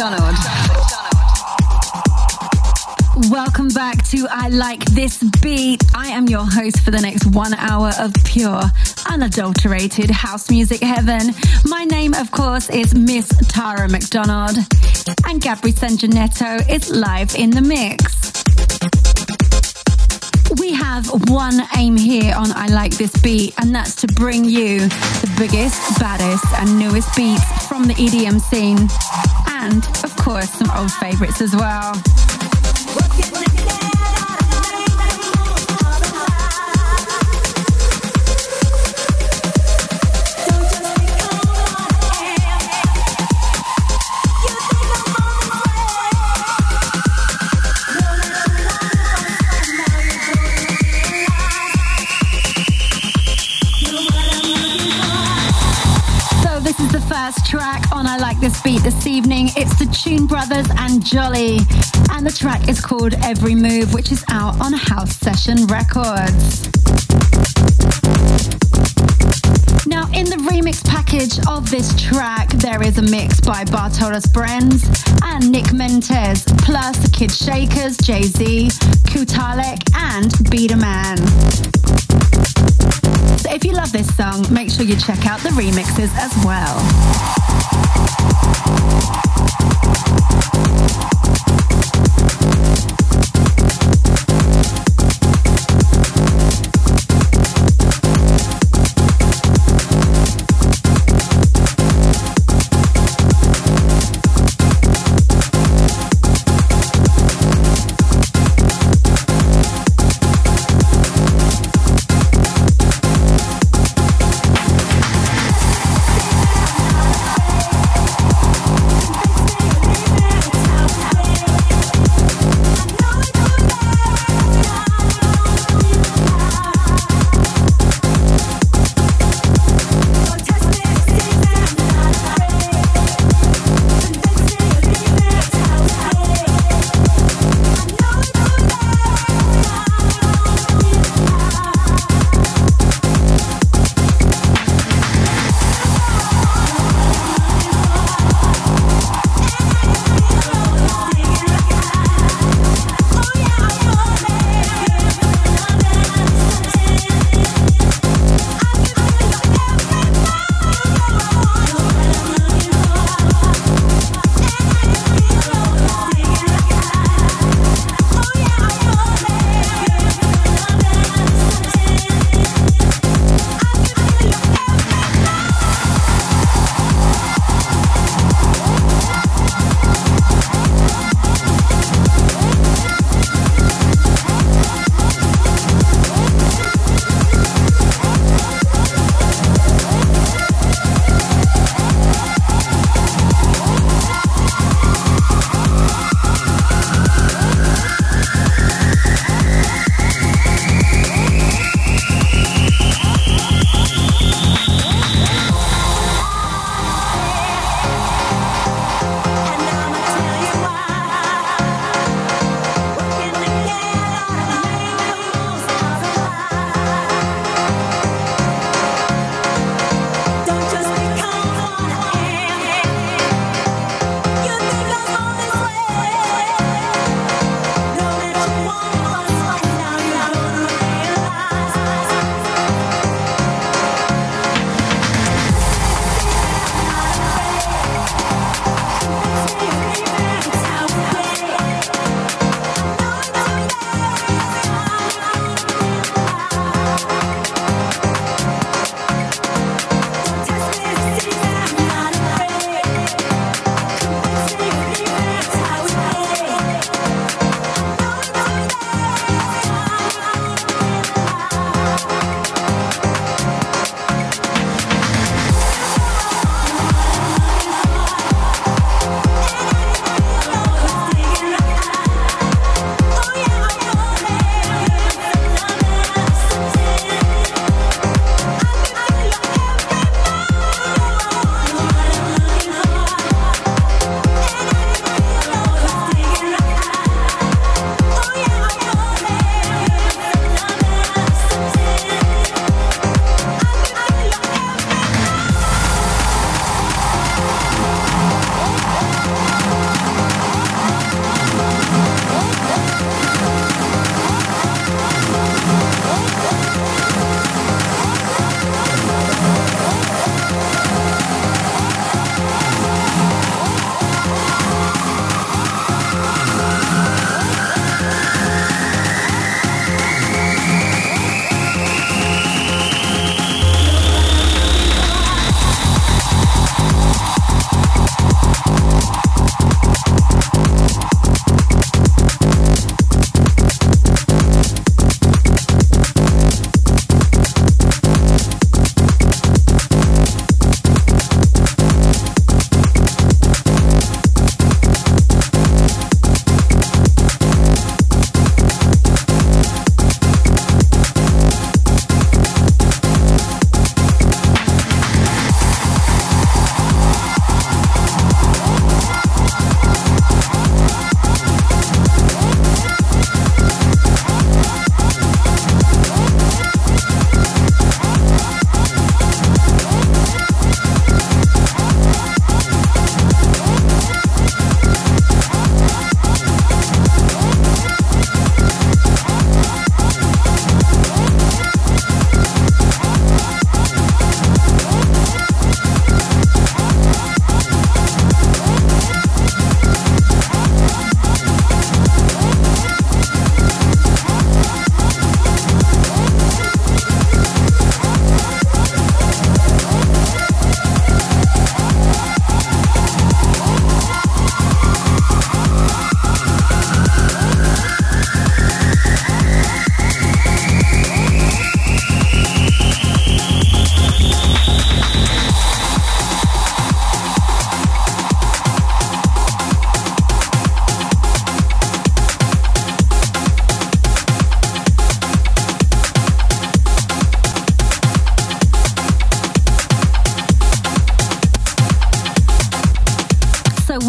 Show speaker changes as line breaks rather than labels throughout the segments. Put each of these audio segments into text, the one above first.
McDonald. Welcome back to I Like This Beat. I am your host for the next one hour of pure, unadulterated house music heaven. My name, of course, is Miss Tara McDonald, and Gabri Sanjanetto is live in the mix. We have one aim here on I Like This Beat, and that's to bring you the biggest, baddest, and newest beats from the EDM scene. And, of course, some old favorites as well. track Like This Beat this evening. It's the Tune Brothers and Jolly. And the track is called Every Move, which is out on House Session Records. Now, in the remix package of this track, there is a mix by Bartolos Brenz and Nick Mentes, plus the Kid Shakers, Jay Z, Kutalek, and Biederman. So if you love this song, make sure you check out the remixes as well.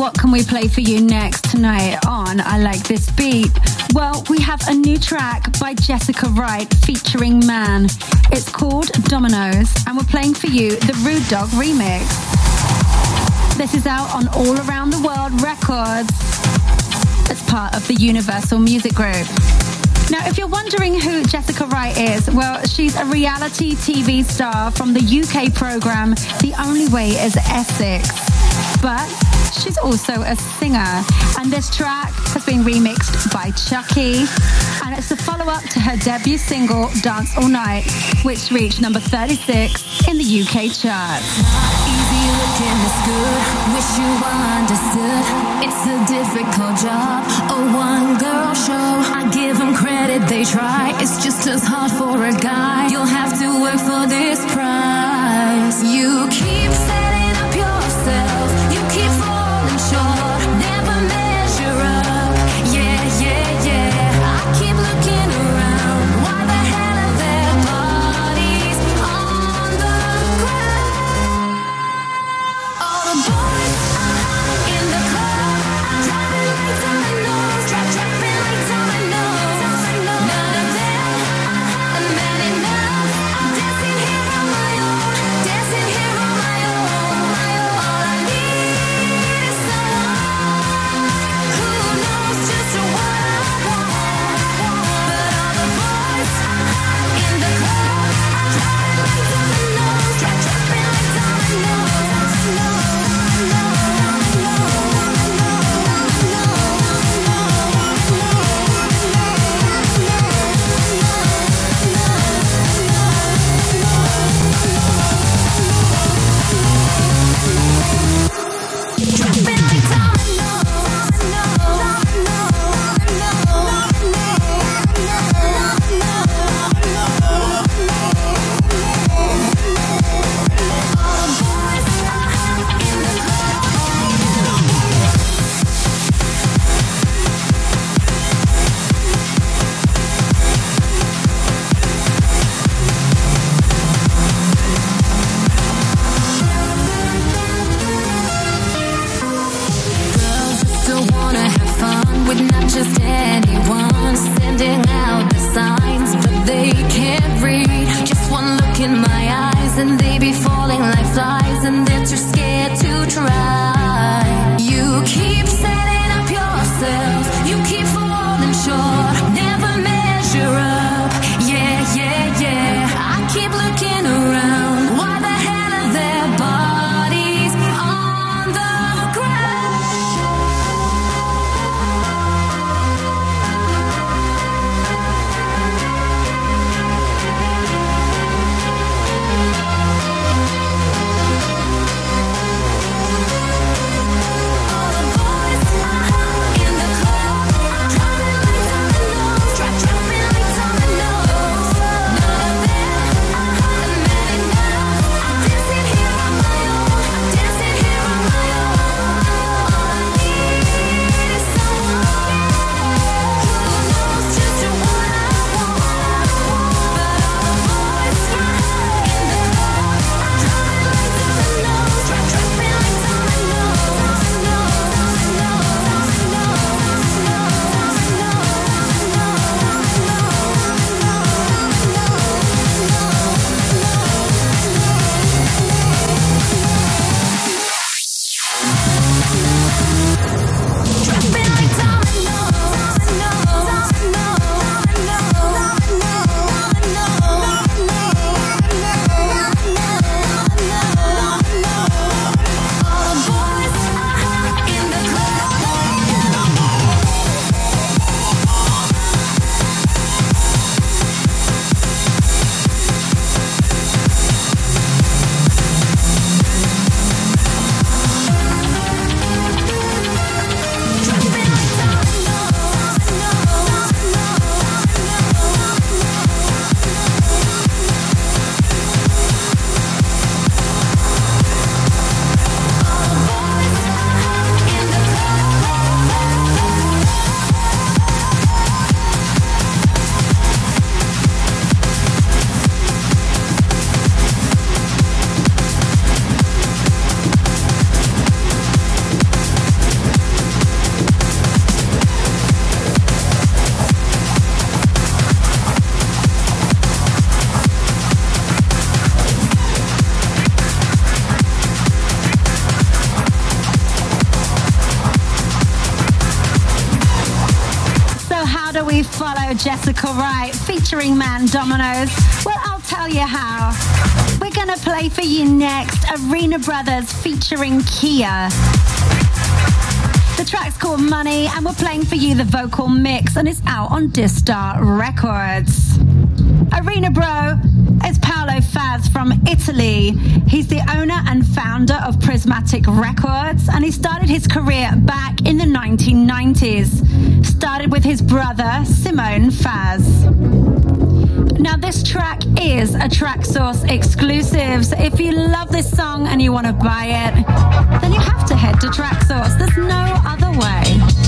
What can we play for you next tonight on I Like This Beat? Well, we have a new track by Jessica Wright featuring Man. It's called Dominoes, and we're playing for you the Rude Dog remix. This is out on All Around the World Records. It's part of the Universal Music Group. Now, if you're wondering who Jessica Wright is, well, she's a reality TV star from the UK program The Only Way is Essex. But she's also a singer, and this track has been remixed by Chucky. and it's a follow up to her debut single Dance All Night, which reached number 36 in the UK
wish you understood. Man
Dominoes? Well, I'll tell you how. We're gonna play for you next Arena Brothers featuring Kia. The track's called Money, and we're playing for you the vocal mix, and it's out on Distar Records. Arena Bro is Paolo Faz from Italy. He's the owner and founder of Prismatic Records, and he started his career back in the 1990s. Started with his brother, Simone Faz. Now, this track is a Traxsource exclusive. So if you love this song and you want to buy it, then you have to head to Traxsource. There's no other way.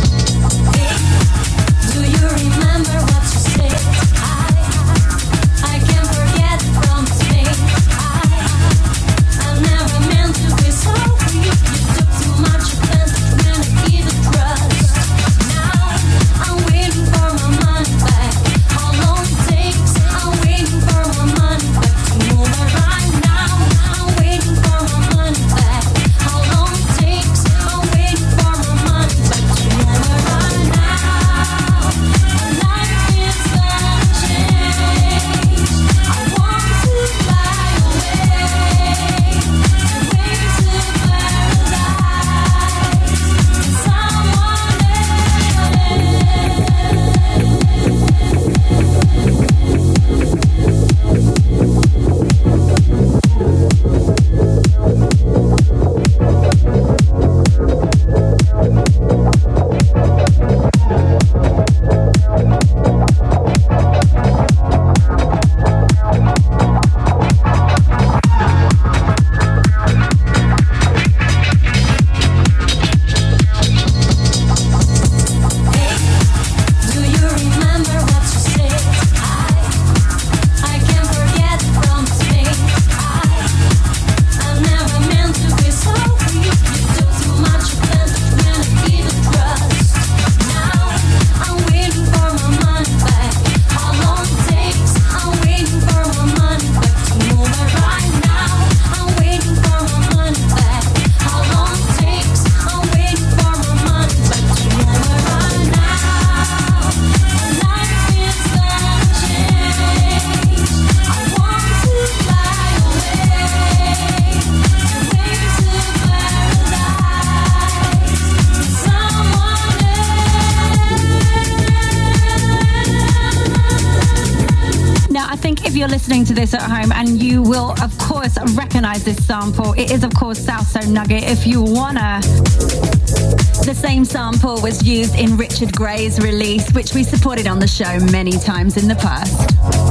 Will, of course, recognize this sample. It is, of course, South Salso Nugget. If you wanna, the same sample was used in Richard Grey's release, which we supported on the show many times in the past.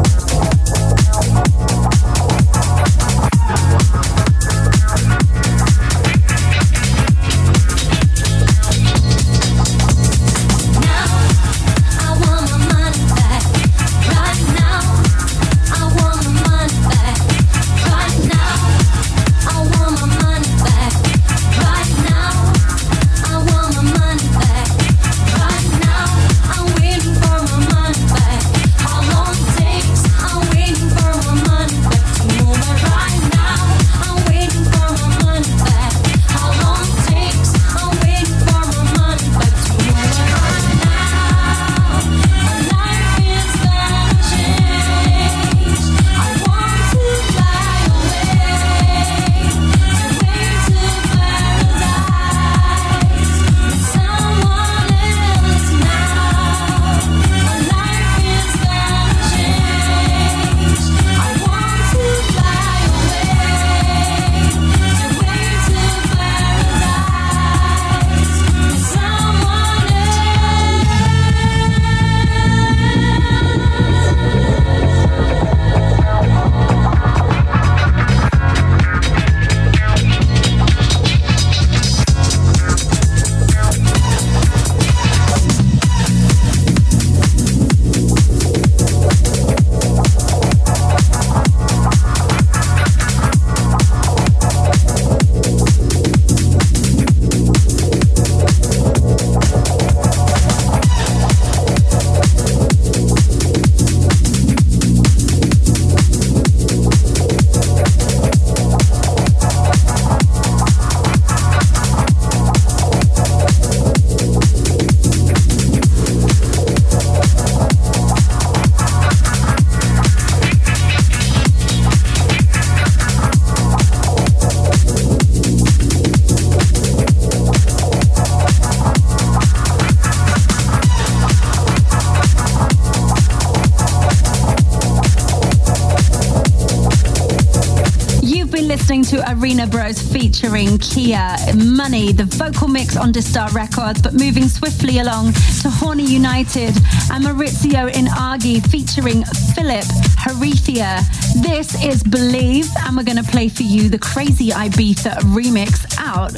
Featuring Kia Money, the vocal mix on Distar Records, but moving swiftly along to Horny United and Maurizio Inzaghi featuring Philippe Heithier. This is Believe, and we're going to play for you the Crazy Ibiza remix out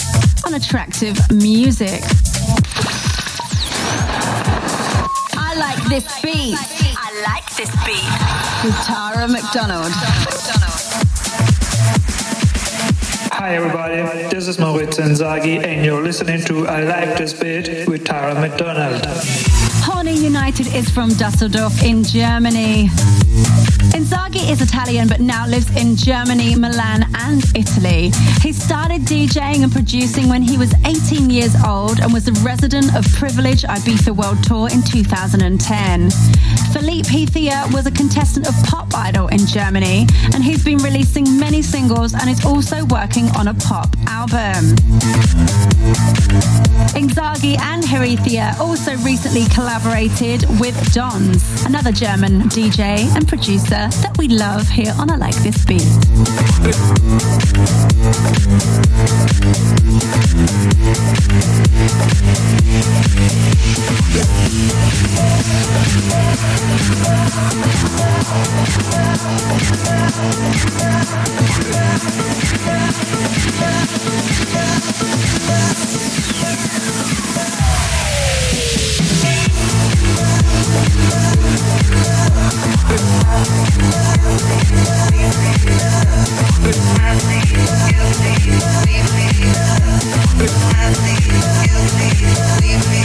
on Attractive Music. I like this beat.
I like this beat.
With Tara McDonald.
Hi everybody, this is Maurizio Inzaghi and you're listening to I Like This Beat with Tara McDonald.
Horny United is from Dusseldorf in Germany. Inzaghi is Italian but now lives in Germany, Milan, and Italy. He started DJing and producing when he was 18 years old and was the resident of Privilege Ibiza World Tour in 2010. Philippe Heithier was a contestant of Pop Idol in Germany and he's been releasing many singles and is also working on a pop album. Inzaghi and Heithier also recently collaborated with Dons, another German DJ and producer that we love here on I Like This Beat. Leave me.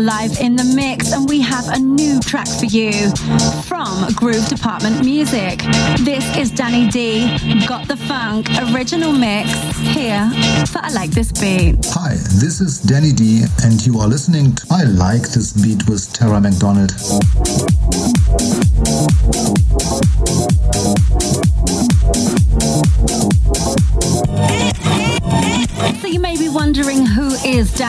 live in the mix, and we have a new track for you from Groove Department Music. This is Danny D, Got the Funk, original mix, here for I Like This Beat.
Hi, this is Danny D, and you are listening to I Like This Beat with Tara McDonald.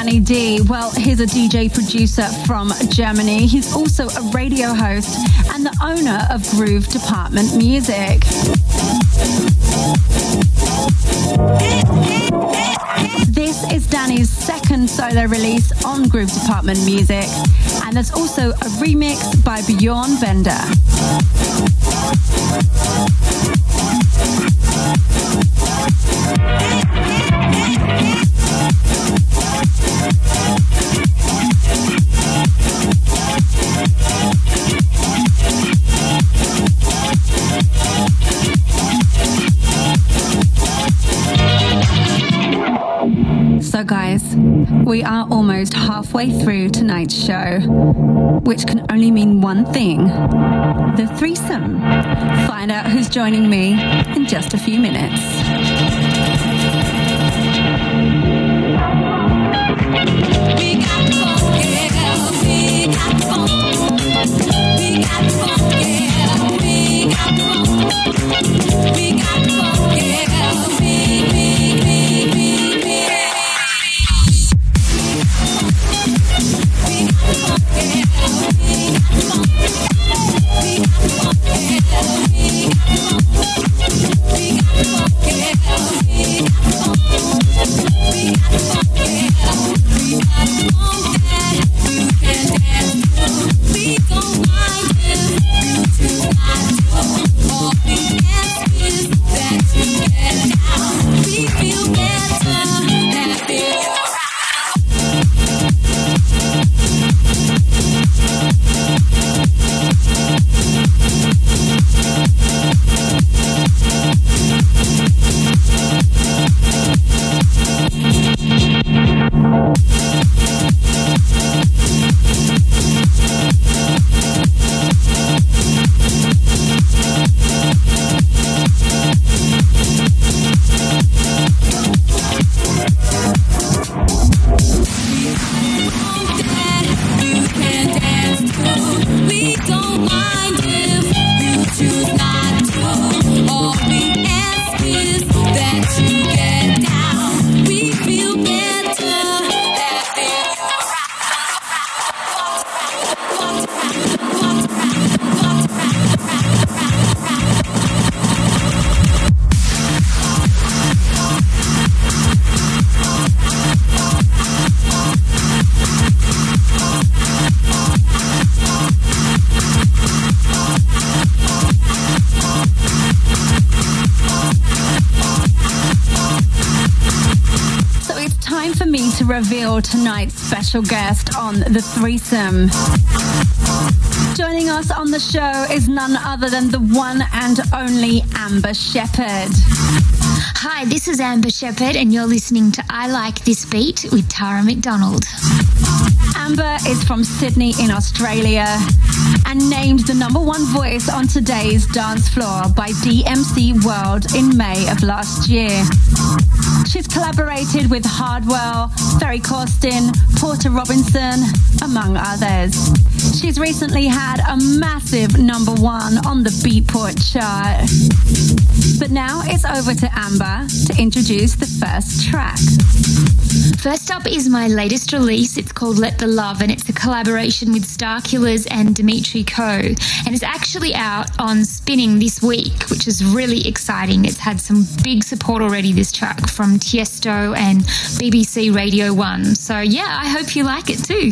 Danny D? Well, he's a DJ producer from Germany. He's also a radio host and the owner of Groove Department Music. This is Danny's second solo release on Groove Department Music, and there's also a remix by Bjorn Bender. We are almost halfway through tonight's show, which can only mean one thing the threesome. Find out who's joining me in just a few minutes.
To
tonight's special guest on the threesome. Joining us on the show is none other than the one and only Amber Shepherd.
Hi, this is Amber Shepherd, and you're listening to I Like This Beat with Tara McDonald.
Amber is from Sydney in Australia and named the number one voice on today's dance floor by DMC World in May of last year. She's collaborated with Hardwell, Ferry Corsten, Porter Robinson, among others. She's recently had a massive number one on the Beatport chart. But now it's over to Amber to introduce the first track.
First up is my latest release. It's called Let the Love, and it's a collaboration with Starkillers and Dmitry KO. And it's actually out on Spinnin' this week, which is really exciting. It's had some big support already, this track, from Tiesto and BBC Radio 1. So, yeah, I hope you like it too.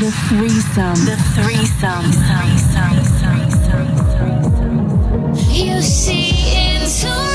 The threesome.
The threesome.
You see into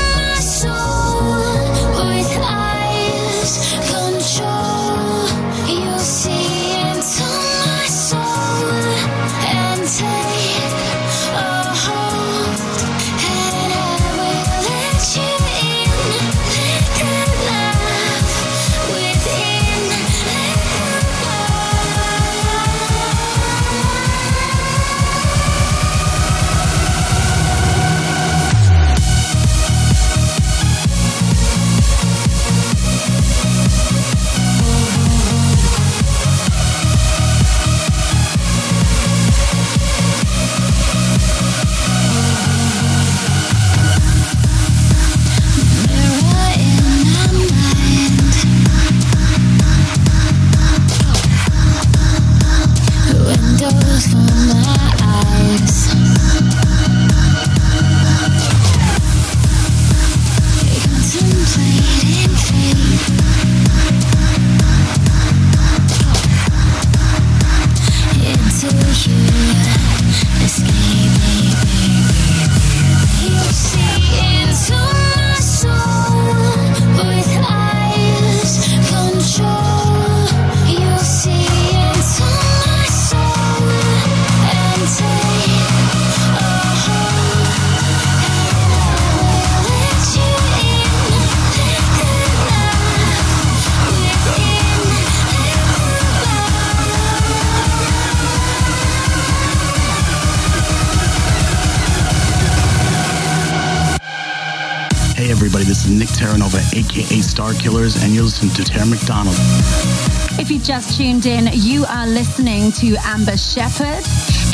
Killers, and you're listening to Tara McDonald.
If you just tuned in, you are listening to Amber Shepherd.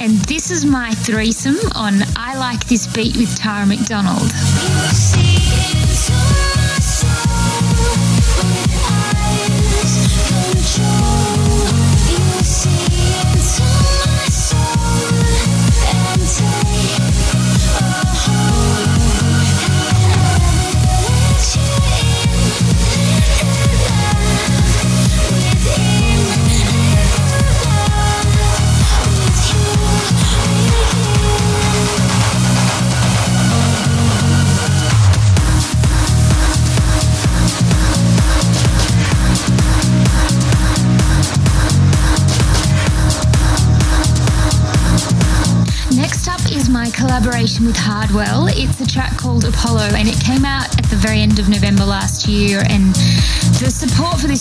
And this is my threesome on I Like This Beat with Tara McDonald. collaboration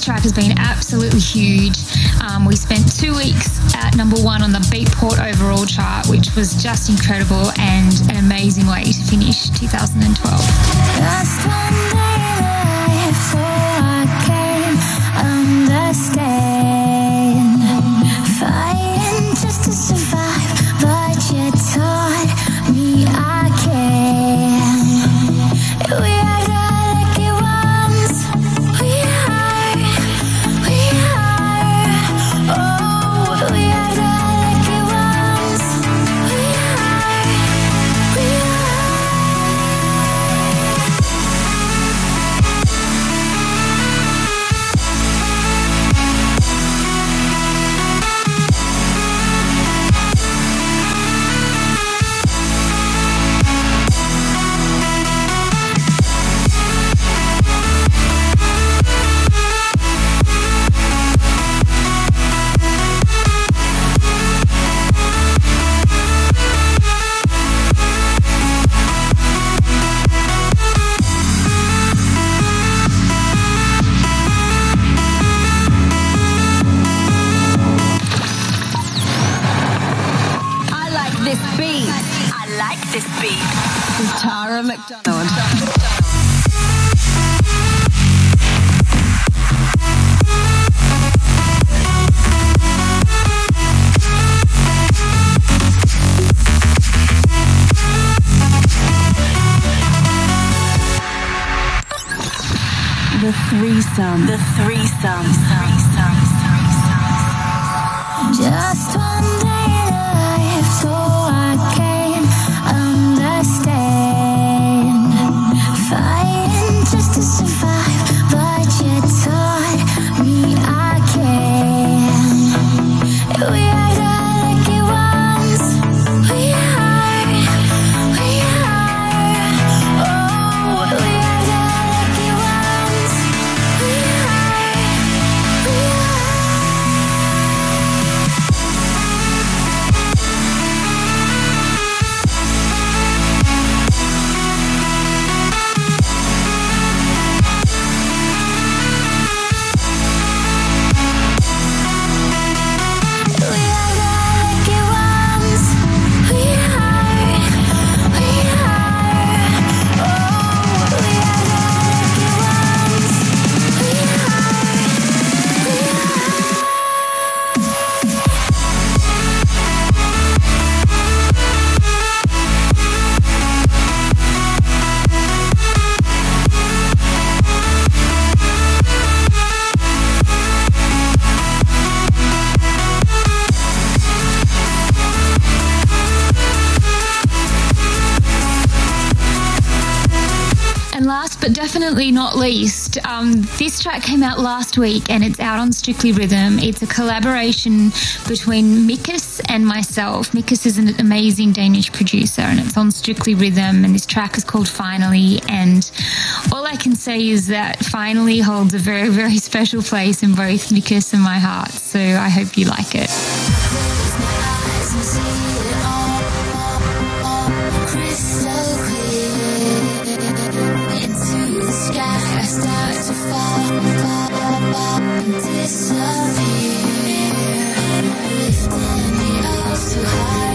track has been absolutely huge. Um, we spent two weeks at number one on the Beatport overall chart, which was just incredible and an amazing way to finish 2012. threesome. The threesome. threesome. Definitely not least, um, this track came out last week and it's out on Strictly Rhythm. It's a collaboration between Mikus and myself. Mikus is an amazing Danish producer and it's on Strictly Rhythm and this track is called Finally. And all I can say is that Finally holds a very, very special place in both Mikus and my heart. So I hope you like it. disappear. Lifting me up to high.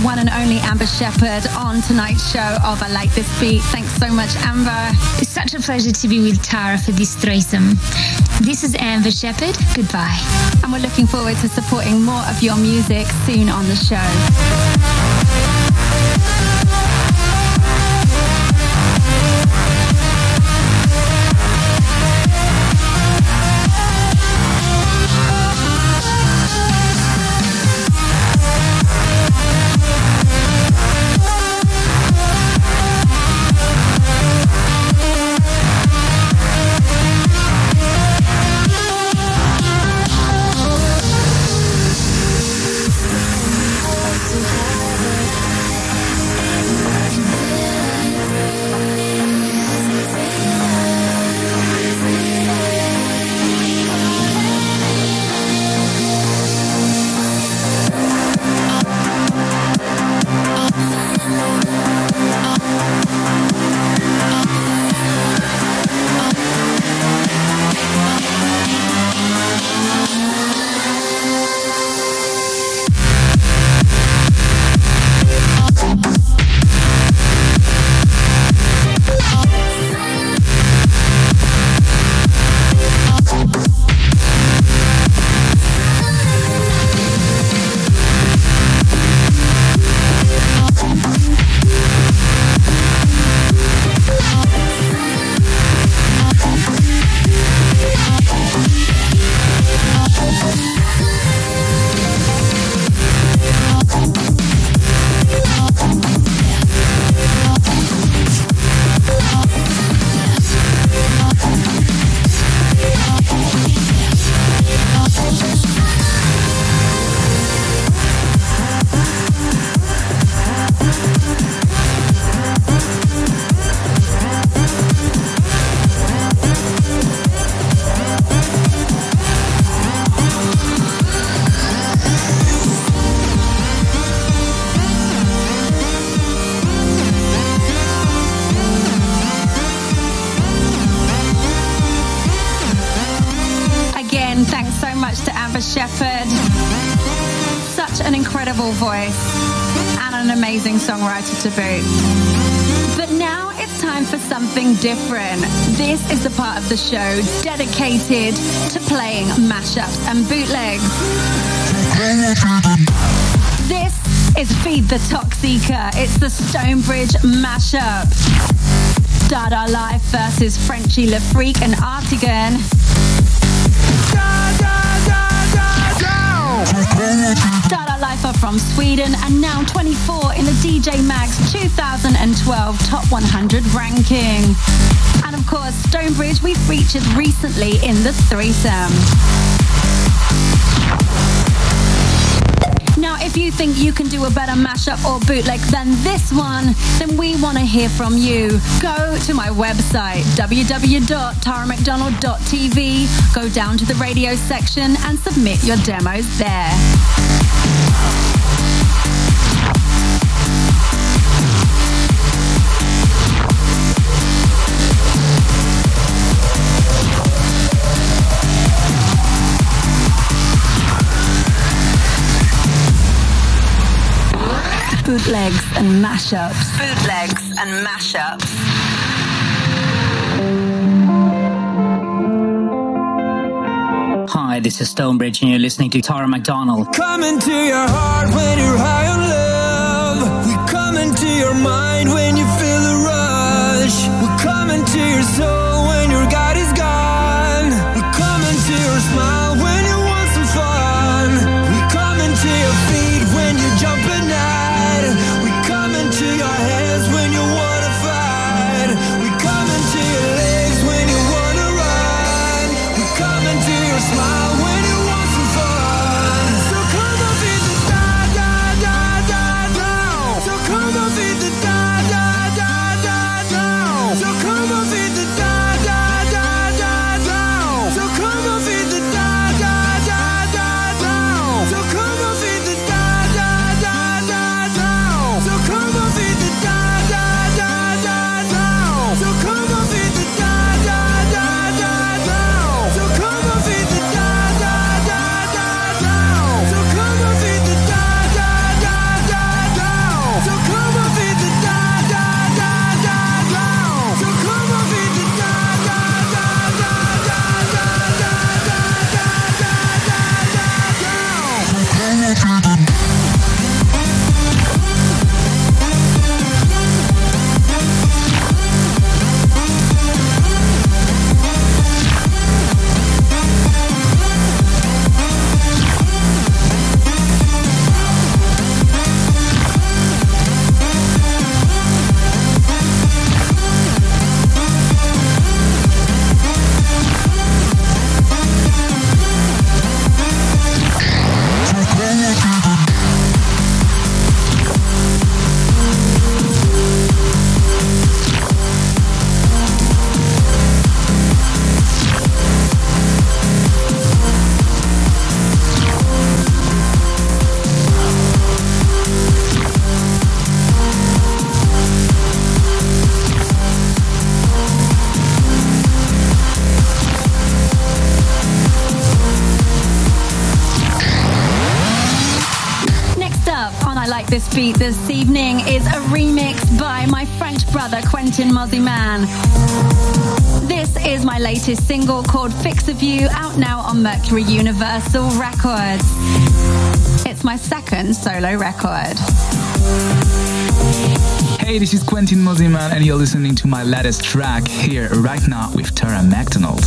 One and only Amber Shepherd on tonight's show of I Like This Beat. Thanks so much, Amber.
It's such a pleasure to be with Tara for this threesome. This is Amber Shepherd. Goodbye.
And we're looking forward to supporting more of your music soon on the show. Show dedicated to playing mashups and bootlegs. This is Feed the Toxica. It's the Stonebridge mashup. Dada Life versus Frenchy Le Freak and Artigan. Dada Life are from Sweden and now 24 in the DJ Mag's 2012 Top 100 ranking. Course, Stonebridge we featured recently in the threesome. Now, if you think you can do a better mashup or bootleg than this one, then we want to hear from you. Go to my website, www.taramcdonald.tv, go down to the radio section and submit your demos there. Bootlegs and mashups.
Bootlegs and mashups.
Hi, this is Stonebridge, and you're listening to Tara McDonald.
Come into your heart when you're high on love. We come into your mind
Quentin Mosimann. This is my latest single called Fix of You, out now on Mercury Universal Records. It's my second solo record.
Hey, this is Quentin Mosimann, and you're listening to my latest track here right now with Tara McDonald.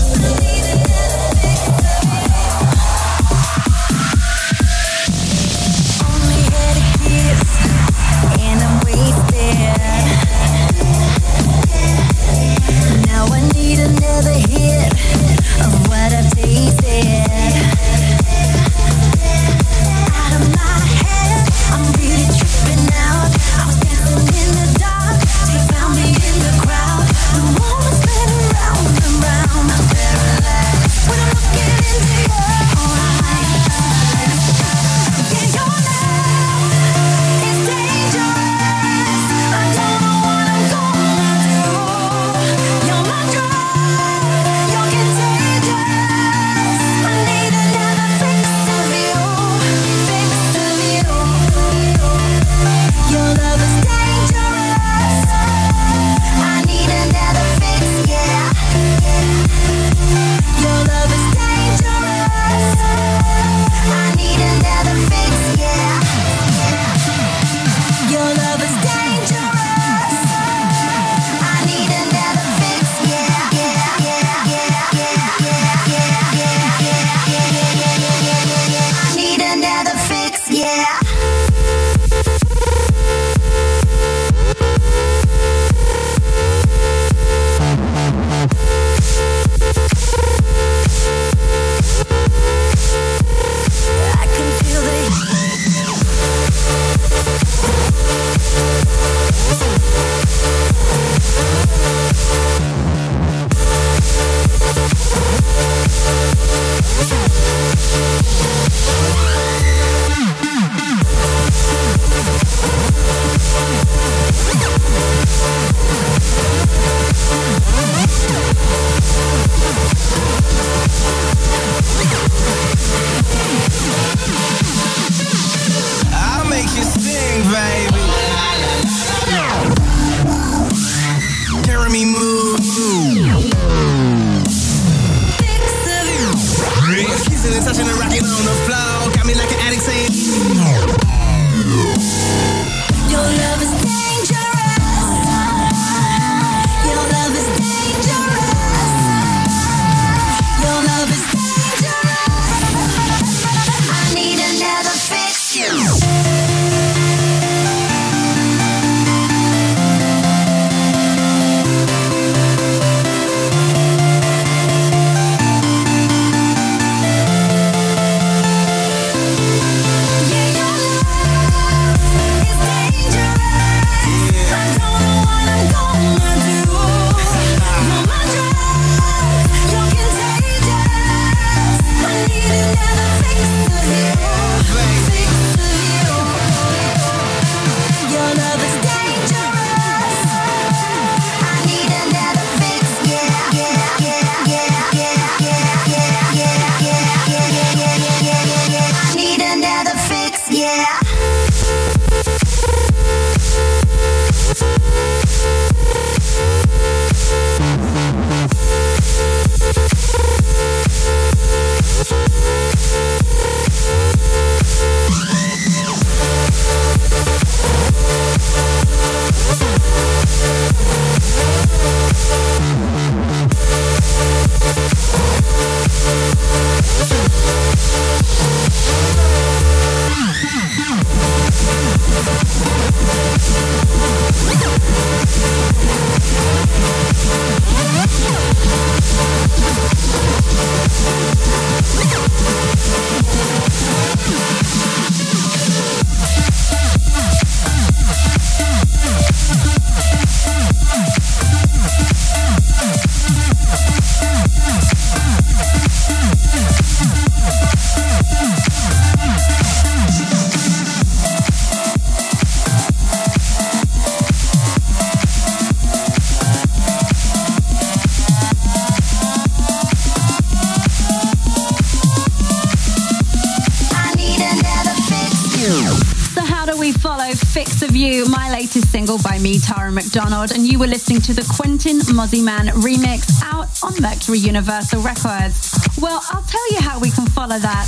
You my latest single by me, Tara McDonald, and you were listening to the Quentin Mosimann remix out on Mercury Universal Records. Well, I'll tell you how we can follow that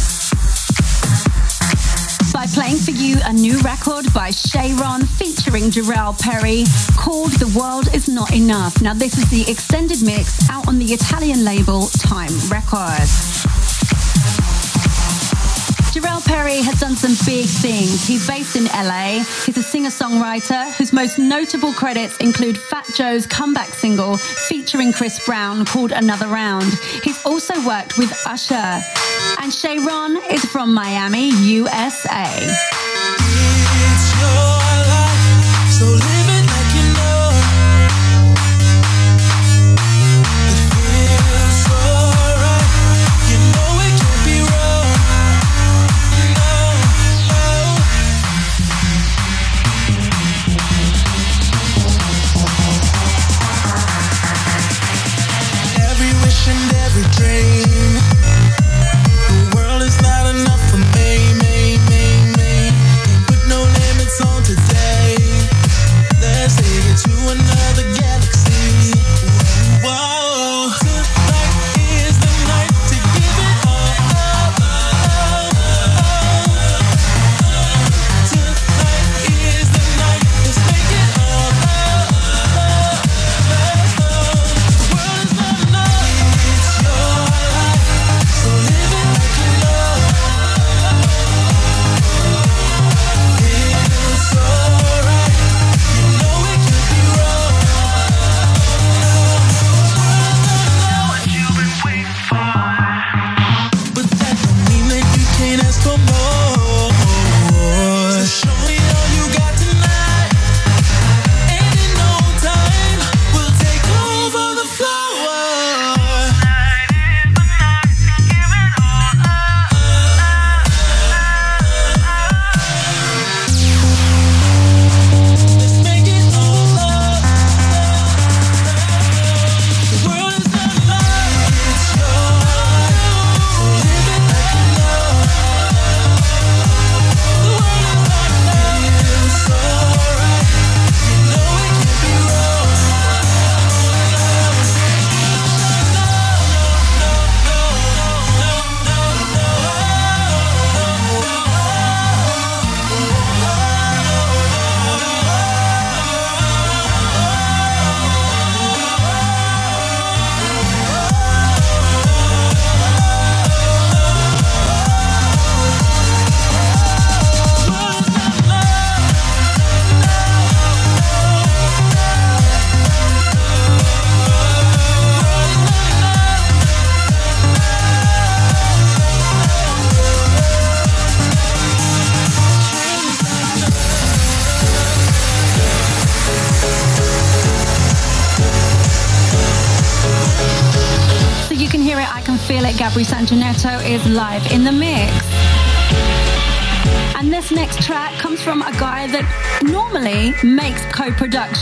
by playing for you a new record by Sharon featuring Jarell Perry called The World Is Not Enough. Now, this is the extended mix out on the Italian label Time Records. Jarell Perry has done some big things. He's based in LA. He's a singer songwriter whose most notable credits include Fat Joe's comeback single featuring Chris Brown called Another Round. He's also worked with Usher. And Cheiron is from Miami, USA.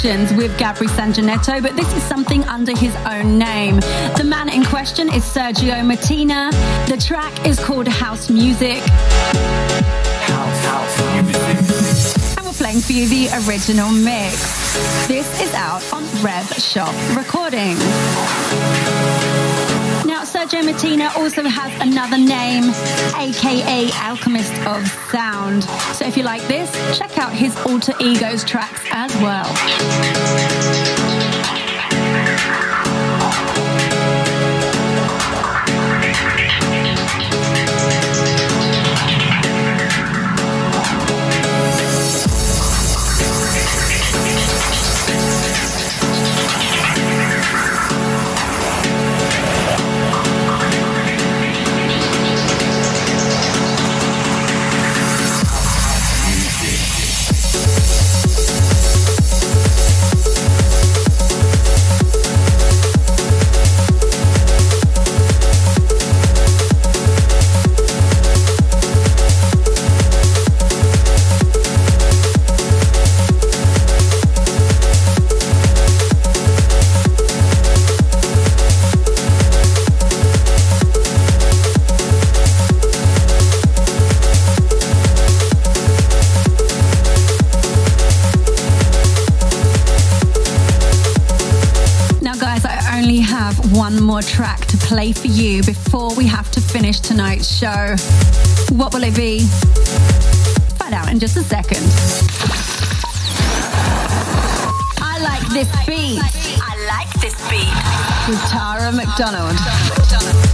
With Gabri Sanjanetto, but this is something under his own name. The man in question is Sergio Martina. The track is called House Music. House, house music. And we're playing for you the original mix. This is out on Rev Shop Recordings. Now, Sergio Martina also has another name, aka Alchemist of Sound. So if you like this, check out his alter egos tracks as well.
Have one more track to play for you before we have to finish tonight's show. What will it be? Find out in just a second. I like this beat.
I like this beat.
With Tara McDonald.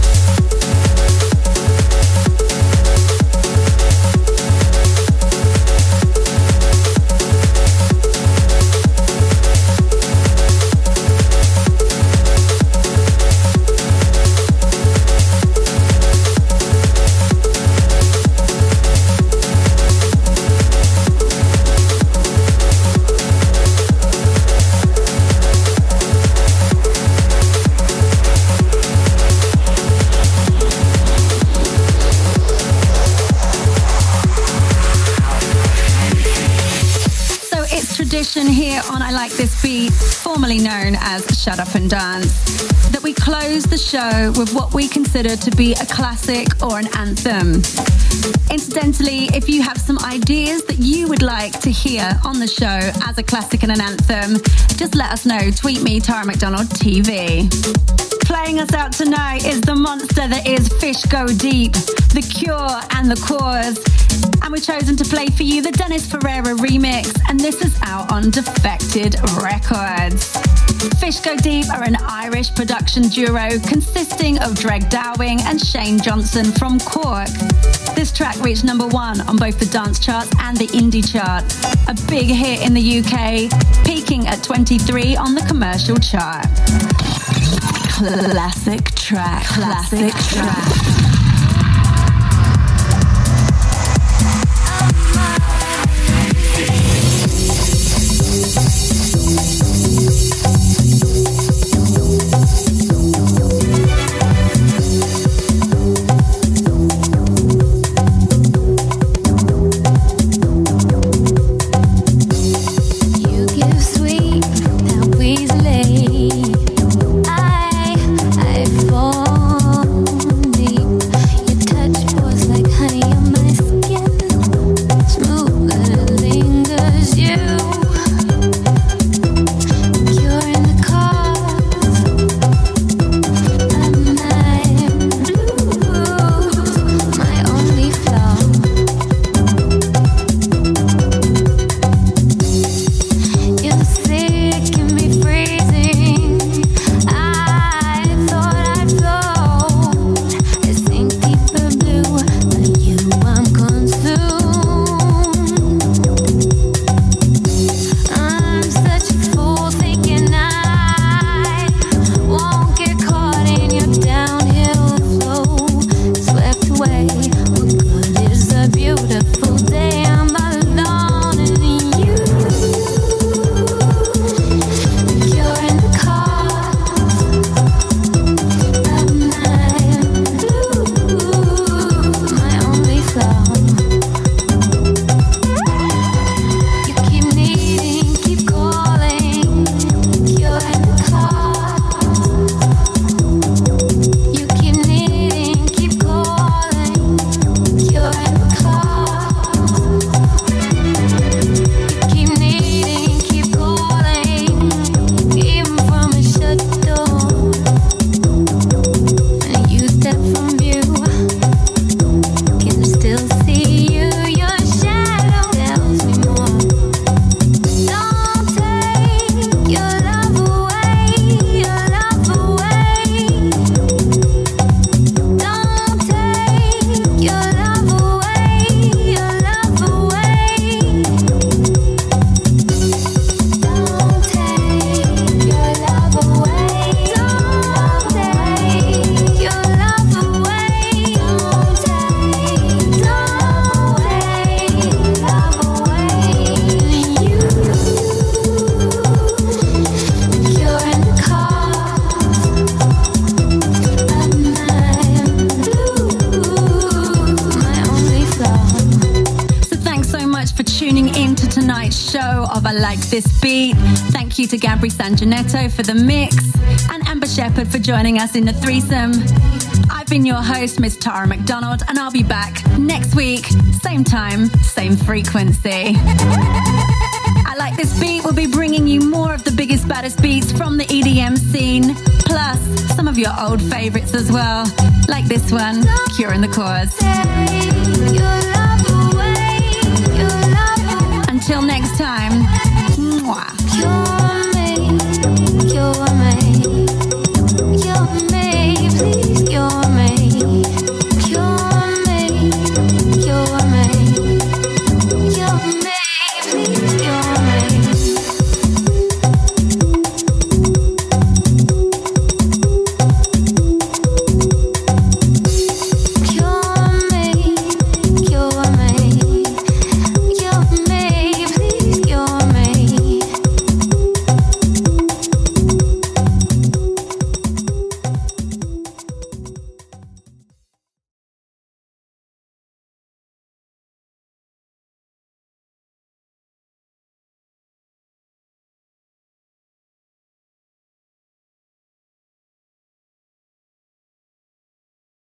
Shut Up and Dance, that we close the show with what we consider to be a classic or an anthem. Incidentally, if you have some ideas that you would like to hear on the show as a classic and an anthem, just let us know. Tweet me, Tara McDonald TV. Playing us out tonight is the monster that is Fish Go Deep, The Cure and The Cause. And we've chosen to play for you the Dennis Ferrer remix, and this is out on Defected Records. Fish Go Deep are an Irish production duo consisting of Greg Dowling and Shane Johnson from Cork. This track reached number one on both the dance charts and the indie chart, a big hit in the UK, peaking at 23 on the commercial chart. Classic track, classic track. to for the mix and Amber Shepherd for joining us in the threesome. I've been your host, Miss Tara McDonald, and I'll be back next week, same time, same frequency. I Like This Beat We'll be bringing you more of the biggest, baddest beats from the EDM scene, plus some
of your old favorites as well, like this one, Cure in the Cause. Until next time, mwah.